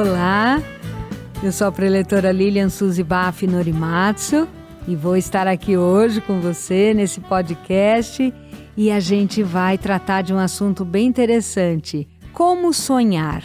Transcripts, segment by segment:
Olá, eu sou a preletora Lilian Suzy Baff Norimatsu e vou estar aqui hoje com você nesse podcast e a gente vai tratar de um assunto bem interessante: como sonhar.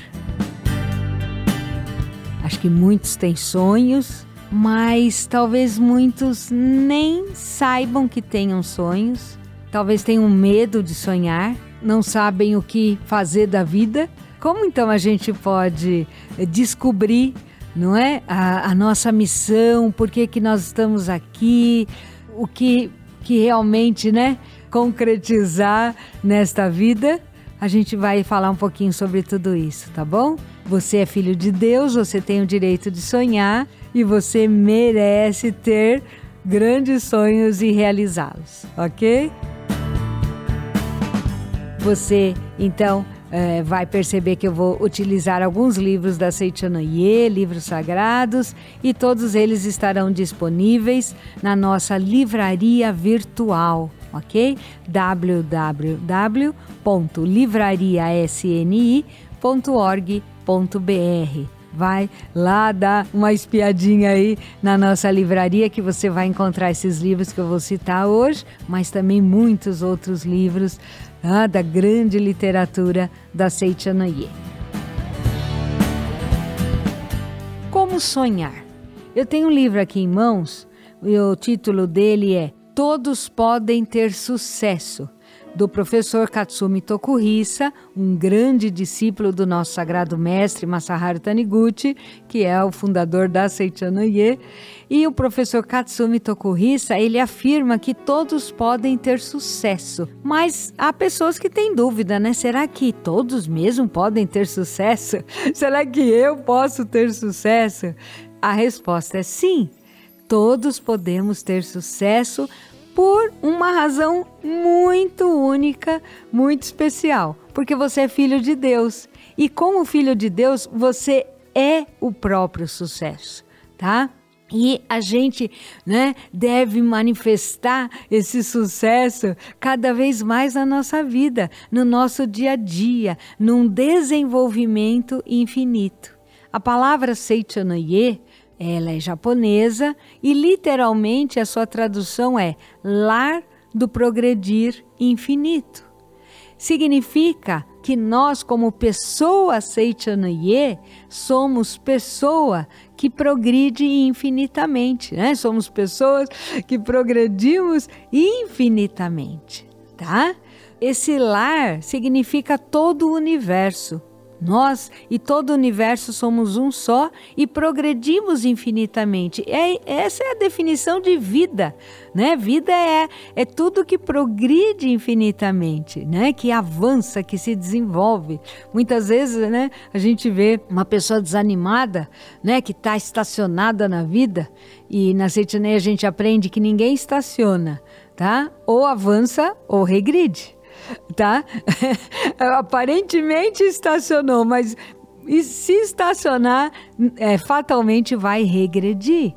Acho que muitos têm sonhos, mas talvez muitos nem saibam que tenham sonhos, talvez tenham medo de sonhar, não sabem o que fazer da vida. Como então a gente pode descobrir não é? A, a, nossa missão, por que, que nós estamos aqui, o que, que realmente, né? Concretizar nesta vida. A gente vai falar um pouquinho sobre tudo isso, tá bom? Você é filho de Deus, você tem o direito de sonhar e você merece ter grandes sonhos e realizá-los, ok? Você, então, é, vai perceber que eu vou utilizar alguns livros da Seichanoye, livros sagrados, e todos eles estarão disponíveis na nossa livraria virtual, ok? www.livrariasni.org.br vai lá dar uma espiadinha aí na nossa livraria que você vai encontrar esses livros que eu vou citar hoje, mas também muitos outros livros ah, da grande literatura da Seichanoye. Como sonhar? Eu tenho um livro aqui em mãos e o título dele é Todos Podem Ter Sucesso do professor Katsumi Tokuhisa, um grande discípulo do nosso sagrado mestre Masaharu Taniguchi, que é o fundador da Seichanoye. E o professor Katsumi Tokuhisa, ele afirma que todos podem ter sucesso, mas há pessoas que têm dúvida, né? Será que todos mesmo podem ter sucesso? Será que eu posso ter sucesso? A resposta é sim. Todos podemos ter sucesso por uma razão muito única, muito especial, porque você é filho de Deus. E como filho de Deus, você é o próprio sucesso, tá? E a gente né, deve manifestar esse sucesso cada vez mais na nossa vida, no nosso dia a dia, num desenvolvimento infinito. A palavra Seichanoye ela é japonesa e literalmente a sua tradução é lar do progredir infinito. Significa que nós, como pessoa Seichanoye, somos pessoa que progride infinitamente, né? Somos pessoas que progredimos infinitamente, tá? Esse lar significa todo o universo, nós e todo o universo somos um só e progredimos infinitamente. É, essa é a definição de vida, né? Vida é, é tudo que progride infinitamente, né? Que avança, que se desenvolve. Muitas vezes, né? A gente vê uma pessoa desanimada, né? Que está estacionada na vida e na Seitanei a gente aprende que ninguém estaciona, tá? Ou avança ou regride tá? Aparentemente estacionou, mas se estacionar, é, fatalmente vai regredir.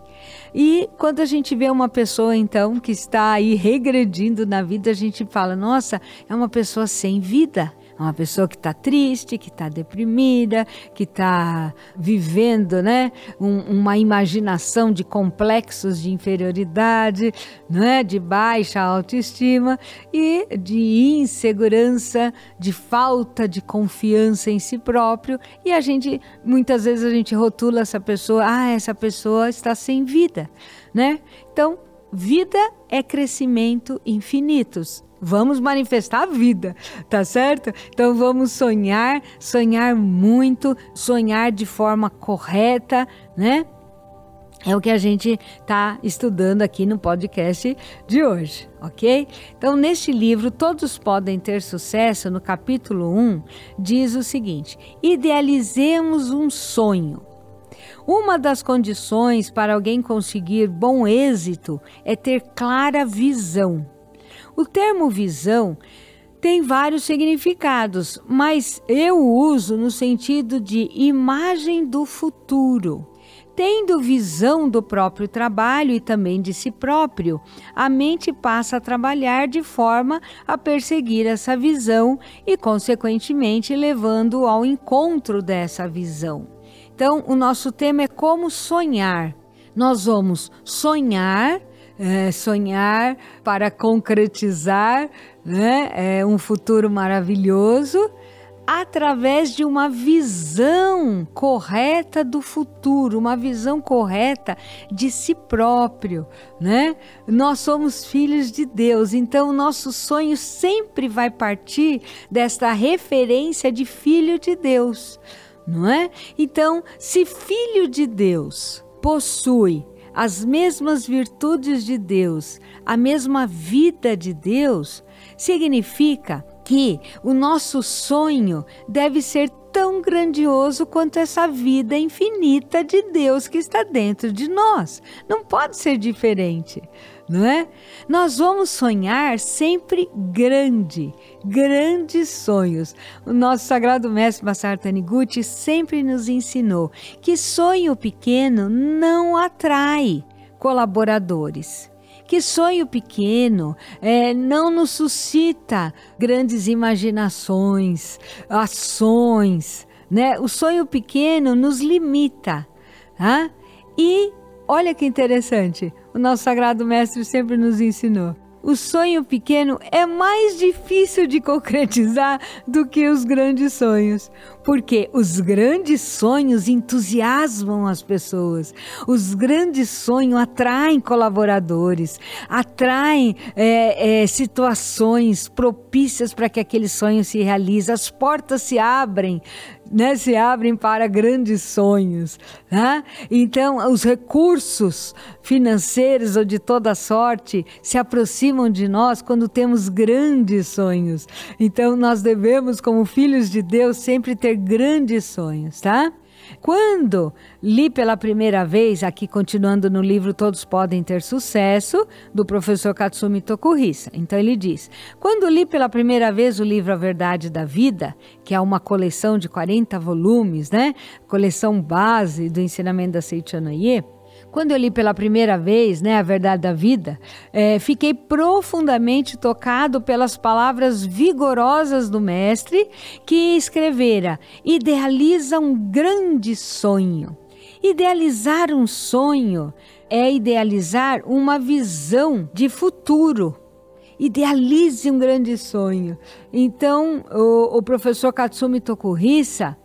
E quando a gente vê uma pessoa, então, que está aí regredindo na vida, a gente fala: nossa, é uma pessoa sem vida. É uma pessoa que está triste, que está deprimida, que está vivendo né, um, uma imaginação de complexos de inferioridade, né, de baixa autoestima e de insegurança, de falta de confiança em si próprio. E a gente, muitas vezes, a gente rotula essa pessoa, ah, essa pessoa está sem vida. Né? Então, vida é crescimento infinitos. Vamos manifestar a vida, tá certo? Então vamos sonhar, sonhar muito, sonhar de forma correta, né? É o que a gente está estudando aqui no podcast de hoje, ok? Então, neste livro, Todos Podem Ter Sucesso, no capítulo 1, diz o seguinte: idealizemos um sonho. Uma das condições para alguém conseguir bom êxito é ter clara visão o termo visão tem vários significados, mas eu uso no sentido de imagem do futuro. Tendo visão do próprio trabalho e também de si próprio, a mente passa a trabalhar de forma a perseguir essa visão e, consequentemente, levando ao encontro dessa visão. Então, o nosso tema é como sonhar. Nós vamos sonhar, é, sonhar para concretizar né, é, um futuro maravilhoso através de uma visão correta do futuro, uma visão correta de si próprio, né? Nós somos filhos de Deus, então o nosso sonho sempre vai partir desta referência de filho de Deus, não é? Então, se filho de Deus possui as mesmas virtudes de Deus, a mesma vida de Deus, significa que o nosso sonho deve ser tão grandioso quanto essa vida infinita de Deus que está dentro de nós. Não pode ser diferente, não é? Nós vamos sonhar sempre grande, grandes sonhos. O nosso sagrado mestre Massar Taniguchi sempre nos ensinou que sonho pequeno não atrai colaboradores que sonho pequeno é, não nos suscita grandes imaginações, ações, né? O sonho pequeno nos limita, tá? E olha que interessante, o nosso Sagrado Mestre sempre nos ensinou o sonho pequeno é mais difícil de concretizar do que os grandes sonhos, porque os grandes sonhos entusiasmam as pessoas, os grandes sonhos atraem colaboradores, atraem é, é, situações propícias para que aquele sonho se realize, as portas se abrem né, se abrem para grandes sonhos. Né? Então, os recursos financeiros ou de toda sorte se aproximam de nós quando temos grandes sonhos. Então, nós devemos, como filhos de Deus, sempre ter grandes sonhos, tá? Quando li pela primeira vez, aqui continuando no livro Todos Podem Ter Sucesso, do professor Katsumi Tokuhisa. Então ele diz: Quando li pela primeira vez o livro A Verdade da Vida, que é uma coleção de 40 volumes, né? Coleção base do ensinamento da Seichanoye, quando eu li pela primeira vez, né, A Verdade da Vida, é, fiquei profundamente tocado pelas palavras vigorosas do mestre que escrevera: idealiza um grande sonho. Idealizar um sonho é idealizar uma visão de futuro. Idealize um grande sonho. Então, o, o professor Katsumi Tokuhisa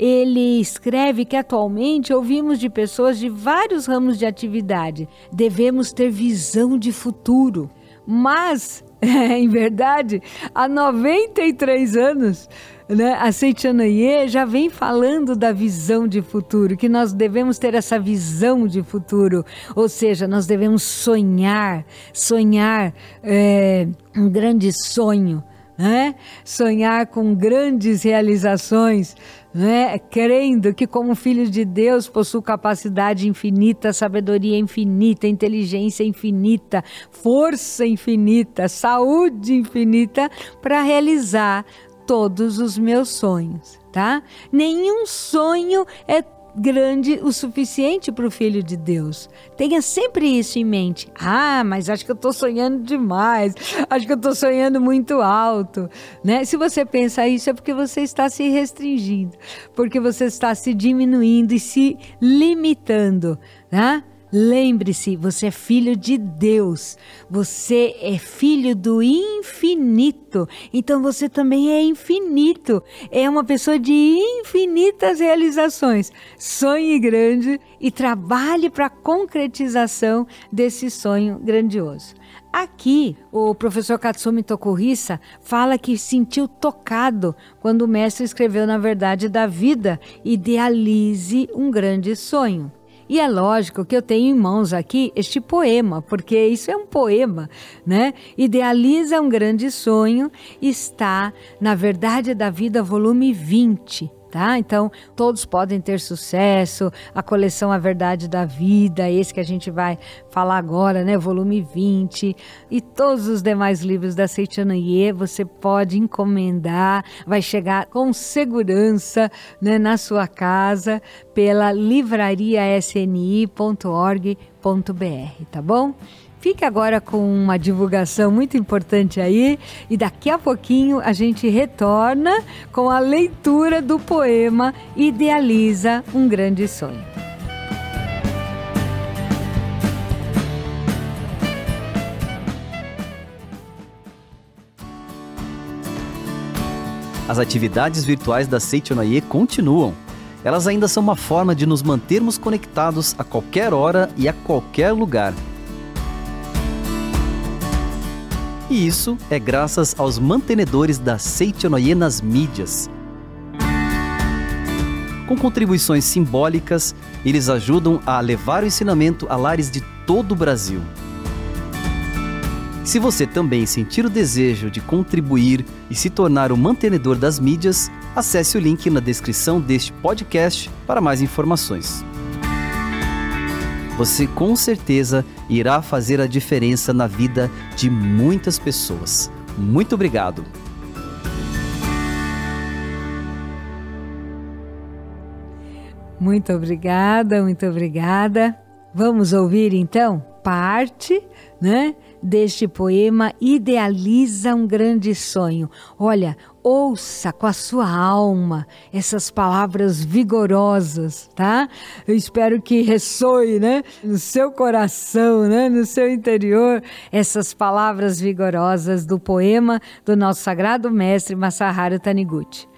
ele escreve que atualmente ouvimos de pessoas de vários ramos de atividade. Devemos ter visão de futuro. Mas, em verdade, há 93 anos, né, a Seichanaye já vem falando da visão de futuro, que nós devemos ter essa visão de futuro, ou seja, nós devemos sonhar, sonhar é, um grande sonho, né? sonhar com grandes realizações, né? crendo que, como filho de Deus, possuo capacidade infinita, sabedoria infinita, inteligência infinita, força infinita, saúde infinita para realizar todos os meus sonhos, tá? Nenhum sonho é grande o suficiente para o filho de Deus. Tenha sempre isso em mente. Ah, mas acho que eu estou sonhando demais. Acho que eu estou sonhando muito alto, né? Se você pensa isso é porque você está se restringindo, porque você está se diminuindo e se limitando, né? Lembre-se, você é filho de Deus, você é filho do infinito, então você também é infinito, é uma pessoa de infinitas realizações. Sonhe grande e trabalhe para a concretização desse sonho grandioso. Aqui, o professor Katsumi Tokuhisa fala que sentiu tocado quando o mestre escreveu na verdade da vida: idealize um grande sonho. E é lógico que eu tenho em mãos aqui este poema, porque isso é um poema, né? Idealiza um grande sonho, está na Verdade da Vida, volume 20 tá? Então, todos podem ter sucesso. A coleção A Verdade da Vida, esse que a gente vai falar agora, né? Volume 20. E todos os demais livros da Seitianoye você pode encomendar, vai chegar com segurança né, na sua casa pela livrariasni.org.br, tá bom? Fique agora com uma divulgação muito importante aí e daqui a pouquinho a gente retorna com a leitura do poema Idealiza um Grande Sonho. As atividades virtuais da Seichonaye continuam. Elas ainda são uma forma de nos mantermos conectados a qualquer hora e a qualquer lugar. E isso é graças aos mantenedores da Seichonoye nas mídias. Com contribuições simbólicas, eles ajudam a levar o ensinamento a lares de todo o Brasil. Se você também sentir o desejo de contribuir e se tornar o mantenedor das mídias, acesse o link na descrição deste podcast para mais informações você com certeza irá fazer a diferença na vida de muitas pessoas. Muito obrigado. Muito obrigada, muito obrigada. Vamos ouvir então parte, né, deste poema Idealiza um grande sonho. Olha, ouça com a sua alma essas palavras vigorosas, tá? Eu espero que ressoe, né, no seu coração, né, no seu interior, essas palavras vigorosas do poema do nosso sagrado mestre Masaharu Taniguchi.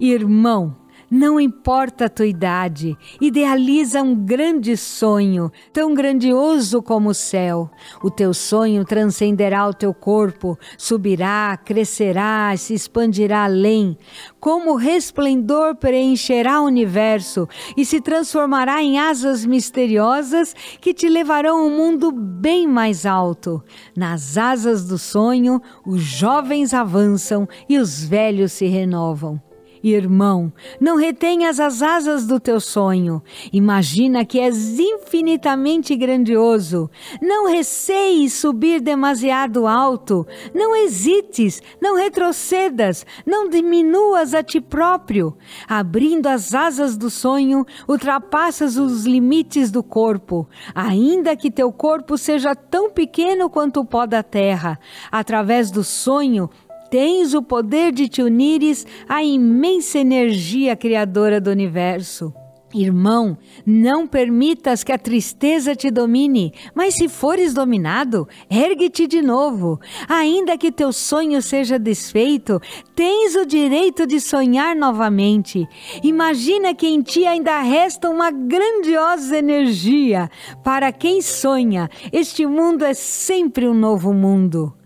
Irmão, não importa a tua idade, idealiza um grande sonho, tão grandioso como o céu. O teu sonho transcenderá o teu corpo, subirá, crescerá, se expandirá além. Como resplendor preencherá o universo e se transformará em asas misteriosas que te levarão a um mundo bem mais alto. Nas asas do sonho, os jovens avançam e os velhos se renovam. Irmão, não retenhas as asas do teu sonho. Imagina que és infinitamente grandioso. Não receies subir demasiado alto. Não hesites, não retrocedas, não diminuas a ti próprio. Abrindo as asas do sonho, ultrapassas os limites do corpo. Ainda que teu corpo seja tão pequeno quanto o pó da terra, através do sonho, tens o poder de te unires à imensa energia criadora do universo. Irmão, não permitas que a tristeza te domine, mas se fores dominado, ergue-te de novo. Ainda que teu sonho seja desfeito, tens o direito de sonhar novamente. Imagina que em ti ainda resta uma grandiosa energia. Para quem sonha, este mundo é sempre um novo mundo.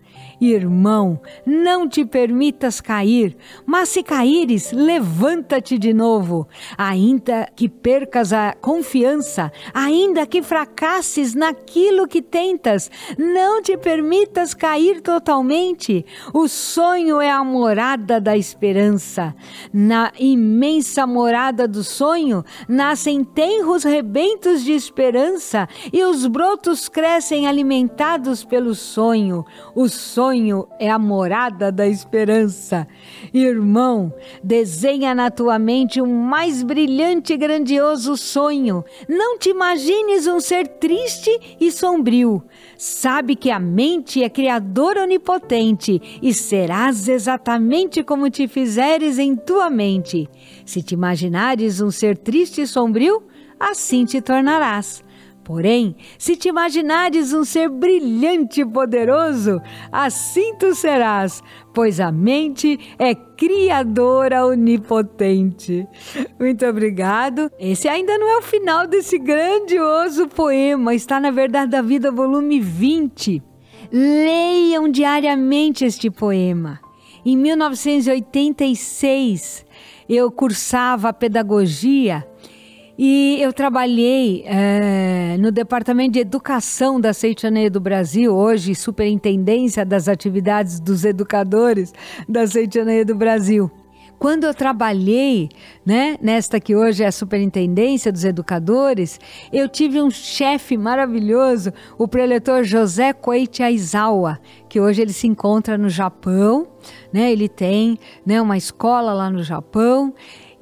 Irmão, não te permitas cair, mas se caíres, levanta-te de novo. Ainda que percas a confiança, ainda que fracasses naquilo que tentas, não te permitas cair totalmente. O sonho é a morada da esperança. Na imensa morada do sonho, nascem tenros rebentos de esperança e os brotos crescem alimentados pelo sonho. O sonho sonho é a morada da esperança. Irmão, desenha na tua mente um mais brilhante e grandioso sonho. Não te imagines um ser triste e sombrio. Sabe que a mente é criadora onipotente e serás exatamente como te fizeres em tua mente. Se te imaginares um ser triste e sombrio, assim te tornarás. Porém, se te imaginares um ser brilhante e poderoso, assim tu serás, pois a mente é criadora onipotente. Muito obrigado. Esse ainda não é o final desse grandioso poema, está na Verdade da Vida, volume 20. Leiam diariamente este poema. Em 1986, eu cursava pedagogia e eu trabalhei é, no Departamento de Educação da Seitianeia do Brasil, hoje Superintendência das Atividades dos Educadores da Seitianeia do Brasil. Quando eu trabalhei, né, nesta que hoje é a Superintendência dos Educadores, eu tive um chefe maravilhoso, o preletor José Koichi Aizawa, que hoje ele se encontra no Japão, né, ele tem né, uma escola lá no Japão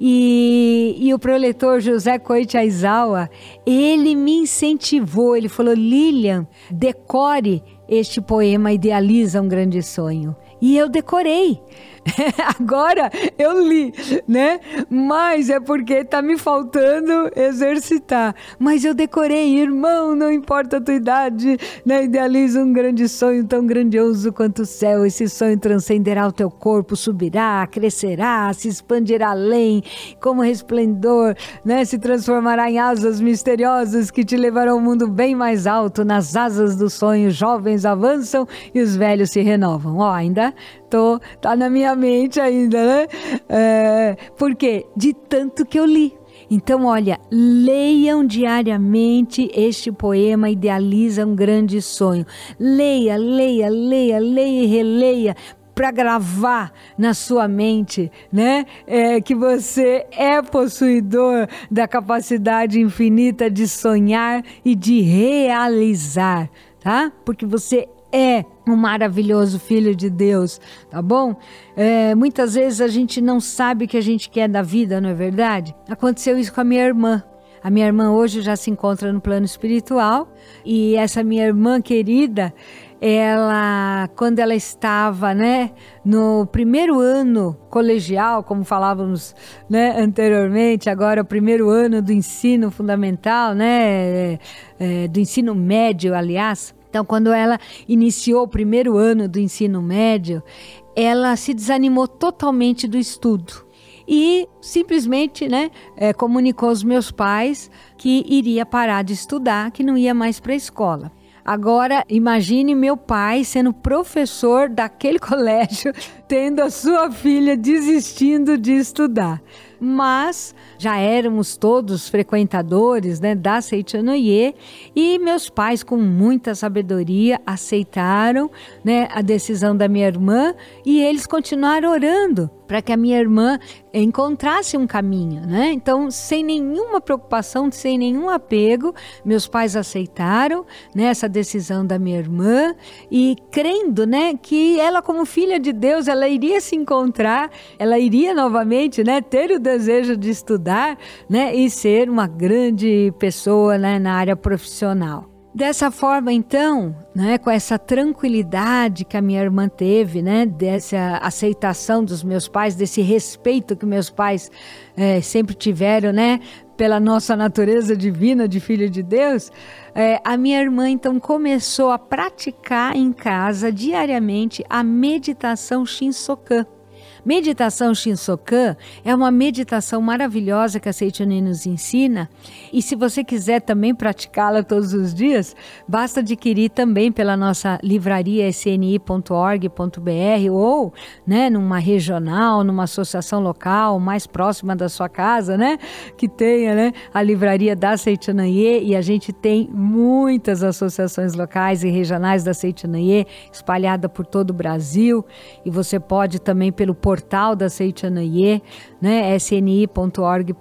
E, e o proletor José Koichi Aizawa, ele me incentivou, ele falou, Lilian, decore este poema Idealiza um Grande Sonho. E eu decorei. Agora eu li, né? Mas é porque tá me faltando exercitar. Mas eu decorei, irmão, não importa a tua idade, né? Idealiza um grande sonho tão grandioso quanto o céu. Esse sonho transcenderá o teu corpo, subirá, crescerá, se expandirá além, como resplendor, né? Se transformará em asas misteriosas que te levarão ao mundo bem mais alto. Nas asas do sonho, jovens avançam e os velhos se renovam. Ó, ainda tô, tá na minha mente ainda, né? É, porque de tanto que eu li. Então, olha, leiam diariamente este poema Idealiza um Grande Sonho. Leia, leia, leia, leia e releia para gravar na sua mente, né? É, que você é possuidor da capacidade infinita de sonhar e de realizar, tá? Porque você é um maravilhoso filho de Deus, tá bom? É, muitas vezes a gente não sabe o que a gente quer da vida, não é verdade? Aconteceu isso com a minha irmã. A minha irmã hoje já se encontra no plano espiritual e essa minha irmã querida, ela, quando ela estava, né, no primeiro ano colegial, como falávamos, né, anteriormente, agora o primeiro ano do ensino fundamental, né, é, é, do ensino médio, aliás, então, quando ela iniciou o primeiro ano do ensino médio, ela se desanimou totalmente do estudo e simplesmente né, é, comunicou aos meus pais que iria parar de estudar, que não ia mais para a escola. Agora, imagine meu pai sendo professor daquele colégio, tendo a sua filha desistindo de estudar. Mas já éramos todos frequentadores né, da Seichanoye e meus pais, com muita sabedoria, aceitaram né, a decisão da minha irmã e eles continuaram orando para que a minha irmã encontrasse um caminho, né? Então, sem nenhuma preocupação, sem nenhum apego, meus pais aceitaram né, essa decisão da minha irmã e crendo, né, que ela como filha de Deus, ela iria se encontrar, ela iria novamente, né, ter o desejo de estudar, né, e ser uma grande pessoa, né, na área profissional. Dessa forma, então, né, com essa tranquilidade que a minha irmã teve, né, dessa aceitação dos meus pais, desse respeito que meus pais é, sempre tiveram, né, pela nossa natureza divina de filho de Deus, é, a minha irmã então começou a praticar em casa diariamente a meditação Shinsokan. Meditação Shinsokan é uma meditação maravilhosa que a Seichani nos ensina. E se você quiser também praticá-la todos os dias, basta adquirir também pela nossa livraria sni.org.br ou né, numa regional, numa associação local mais próxima da sua casa, né, que tenha né, a livraria da Seichanaye e a gente tem muitas associações locais e regionais da Seichanaye espalhada por todo o Brasil. E você pode também pelo portal portal da Seichanaye, né, sni.org.br.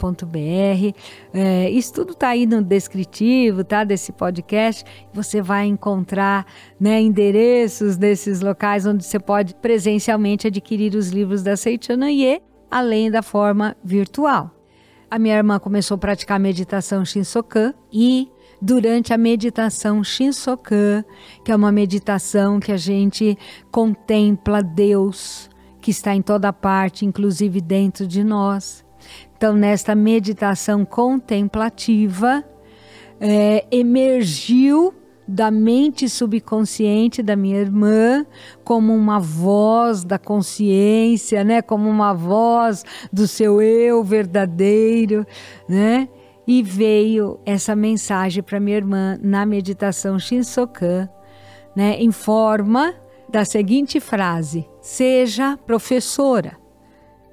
É, isso tudo está aí no descritivo, tá, desse podcast. Você vai encontrar, né, endereços desses locais onde você pode presencialmente adquirir os livros da Seichanaye, além da forma virtual. A minha irmã começou a praticar meditação Shinsokan e durante a meditação Shinsokan, que é uma meditação que a gente contempla Deus, que está em toda parte, inclusive dentro de nós. Então, nesta meditação contemplativa, é, emergiu da mente subconsciente da minha irmã como uma voz da consciência, né? Como uma voz do seu eu verdadeiro, né? E veio essa mensagem para minha irmã na meditação Shinsokan, né? Em forma da seguinte frase: Seja professora.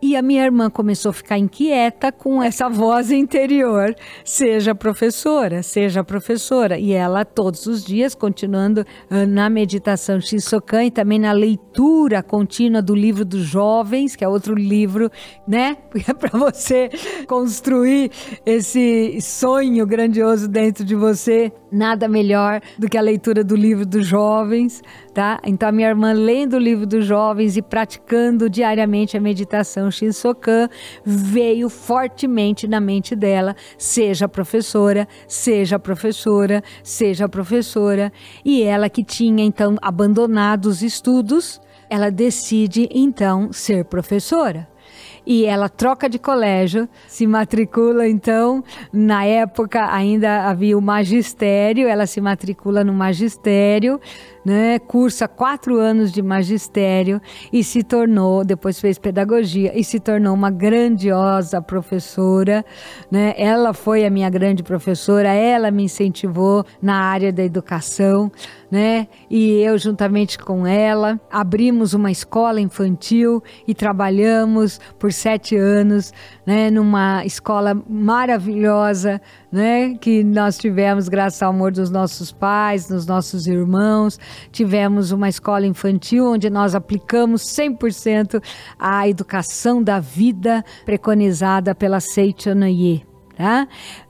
E a minha irmã começou a ficar inquieta com essa voz interior. Seja professora, seja professora. E ela, todos os dias, continuando uh, na meditação Shisokan e também na leitura contínua do livro dos jovens, que é outro livro, né? Para você construir esse sonho grandioso dentro de você. Nada melhor do que a leitura do livro dos jovens tá? Então a minha irmã lendo o livro dos jovens e praticando diariamente a meditação Shinsokan veio fortemente na mente dela, seja professora, seja professora, seja professora, e ela que tinha então abandonado os estudos, ela decide então ser professora e ela troca de colégio, se matricula então, na época ainda havia o magistério, ela se matricula no magistério, né, cursa quatro anos de magistério e se tornou, depois fez pedagogia e se tornou uma grandiosa professora. Né? Ela foi a minha grande professora, ela me incentivou na área da educação, né? E eu, juntamente com ela, abrimos uma escola infantil e trabalhamos por sete anos, né? Numa escola maravilhosa, né? Que nós tivemos graças ao amor dos nossos pais, dos nossos irmãos. Tivemos uma escola infantil onde nós aplicamos 100% a educação da vida preconizada pela Seichanaye. Tá?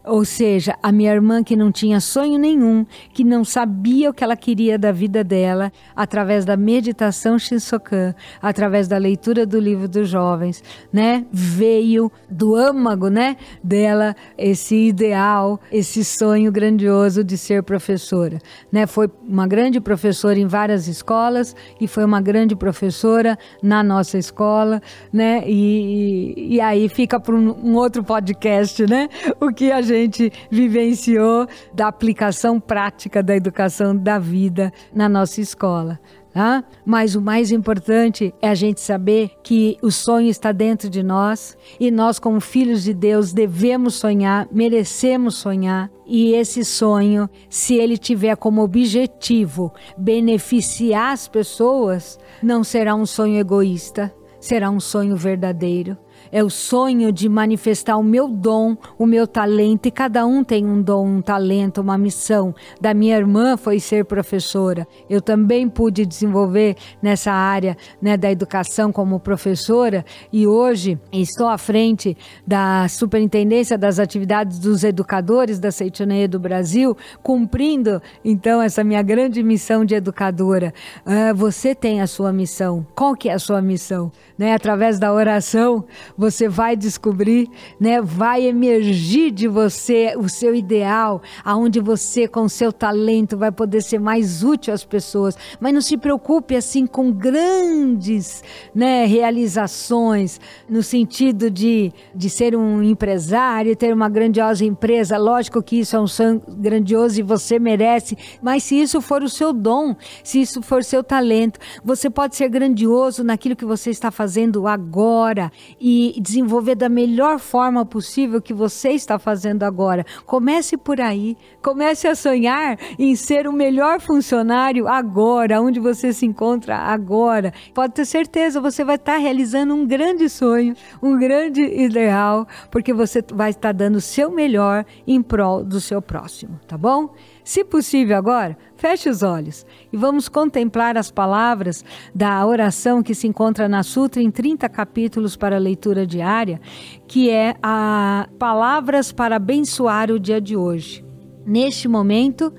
Ou seja, a minha irmã que não tinha sonho nenhum, que não sabia o que ela queria da vida dela, através da meditação Shinsokan, através da leitura do livro dos jovens, né? Veio do âmago, né, dela esse ideal, esse sonho grandioso de ser professora, né? Foi uma grande professora em várias escolas e foi uma grande professora na nossa escola, né? E, e, e aí fica para um, um outro podcast, né? O que a gente gente vivenciou da aplicação prática da educação da vida na nossa escola. Tá? Mas o mais importante é a gente saber que o sonho está dentro de nós e nós, como filhos de Deus, devemos sonhar, merecemos sonhar. E esse sonho, se ele tiver como objetivo beneficiar as pessoas, não será um sonho egoísta, será um sonho verdadeiro é o sonho de manifestar o meu dom, o meu talento, e cada um tem um dom, um talento, uma missão. Da minha irmã foi ser professora. Eu também pude desenvolver nessa área né, da educação como professora e hoje estou à frente da superintendência das atividades dos educadores da Seitianeia do Brasil, cumprindo então essa minha grande missão de educadora. Uh, você tem a sua missão. Qual que é a sua missão? Né, através da oração, você vai descobrir, né? Vai emergir de você o seu ideal, aonde você com seu talento vai poder ser mais útil às pessoas. Mas não se preocupe assim com grandes, né, realizações no sentido de, de ser um empresário, ter uma grandiosa empresa. Lógico que isso é um sonho grandioso e você merece, mas se isso for o seu dom, se isso for seu talento, você pode ser grandioso naquilo que você está fazendo agora e desenvolver da melhor forma possível que você está fazendo agora. Comece por aí, comece a sonhar em ser o melhor funcionário agora, onde você se encontra agora. Pode ter certeza, você vai estar realizando um grande sonho, um grande ideal, porque você vai estar dando o seu melhor em prol do seu próximo, tá bom? Se possível agora, feche os olhos e vamos contemplar as palavras da oração que se encontra na Sutra em 30 capítulos para leitura diária, que é a Palavras para abençoar o dia de hoje. Neste momento,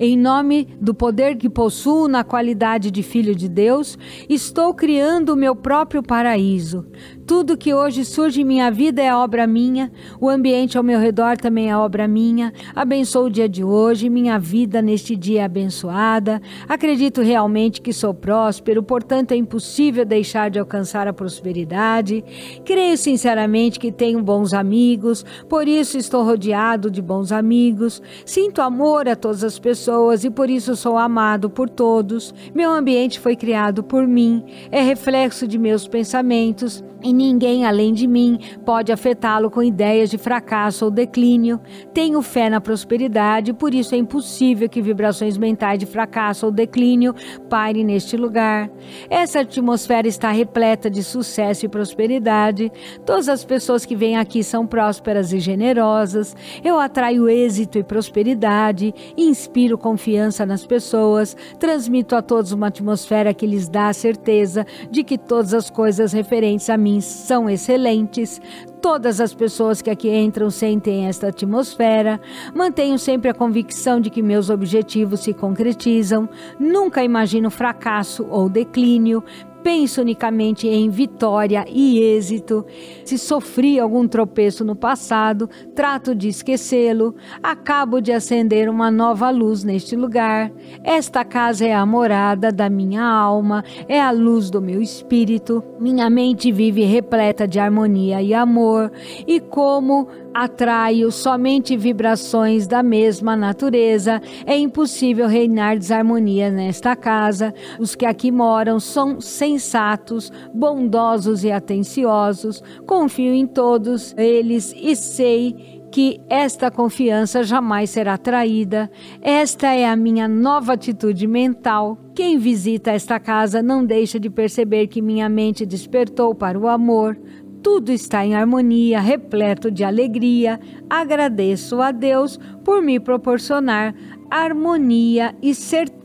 em nome do poder que possuo na qualidade de filho de Deus, estou criando o meu próprio paraíso. Tudo que hoje surge em minha vida é obra minha, o ambiente ao meu redor também é obra minha. Abençoo o dia de hoje, minha vida neste dia é abençoada. Acredito realmente que sou próspero, portanto é impossível deixar de alcançar a prosperidade. Creio sinceramente que tenho bons amigos, por isso estou rodeado de bons amigos. Sinto amor a todas as pessoas e por isso sou amado por todos. Meu ambiente foi criado por mim, é reflexo de meus pensamentos e ninguém além de mim pode afetá-lo com ideias de fracasso ou declínio. Tenho fé na prosperidade, por isso é impossível que vibrações mentais de fracasso ou declínio pairem neste lugar. Essa atmosfera está repleta de sucesso e prosperidade. Todas as pessoas que vêm aqui são prósperas e generosas. Eu atraio êxito e prosperidade, inspiro confiança nas pessoas, transmito a todos uma atmosfera que lhes dá a certeza de que todas as coisas referentes a mim são excelentes. Todas as pessoas que aqui entram sentem esta atmosfera. Mantenho sempre a convicção de que meus objetivos se concretizam. Nunca imagino fracasso ou declínio penso unicamente em vitória e êxito. Se sofri algum tropeço no passado, trato de esquecê-lo. Acabo de acender uma nova luz neste lugar. Esta casa é a morada da minha alma, é a luz do meu espírito. Minha mente vive repleta de harmonia e amor, e como atraio somente vibrações da mesma natureza. É impossível reinar desarmonia nesta casa. Os que aqui moram são sensatos, bondosos e atenciosos. Confio em todos eles e sei que esta confiança jamais será traída. Esta é a minha nova atitude mental. Quem visita esta casa não deixa de perceber que minha mente despertou para o amor, tudo está em harmonia, repleto de alegria. Agradeço a Deus por me proporcionar harmonia e certeza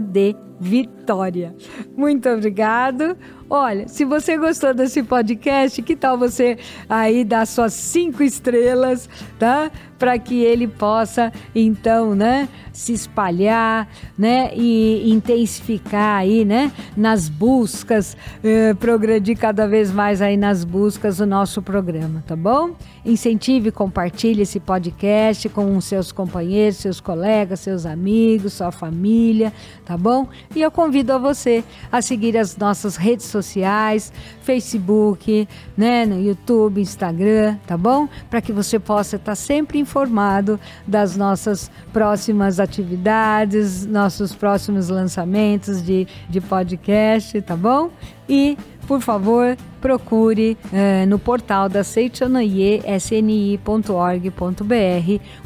de vitória. Muito obrigado. Olha, se você gostou desse podcast, que tal você aí dar suas cinco estrelas, tá? Para que ele possa, então, né, se espalhar, né, e intensificar aí, né, nas buscas, eh, progredir cada vez mais aí nas buscas do nosso programa, tá bom? Incentive compartilhe esse podcast com seus companheiros, seus colegas, seus amigos, sua família, tá bom? E eu convido a você a seguir as nossas redes sociais, Facebook, né, no YouTube, Instagram, tá bom? Para que você possa estar sempre informado das nossas próximas atividades, nossos próximos lançamentos de, de podcast, tá bom? E por favor, procure eh, no portal da Seichonoye, sni.org.br,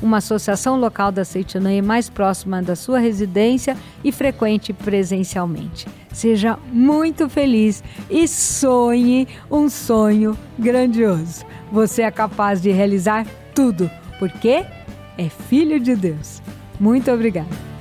uma associação local da Seichonoye mais próxima da sua residência e frequente presencialmente. Seja muito feliz e sonhe um sonho grandioso. Você é capaz de realizar tudo, porque é filho de Deus. Muito obrigada.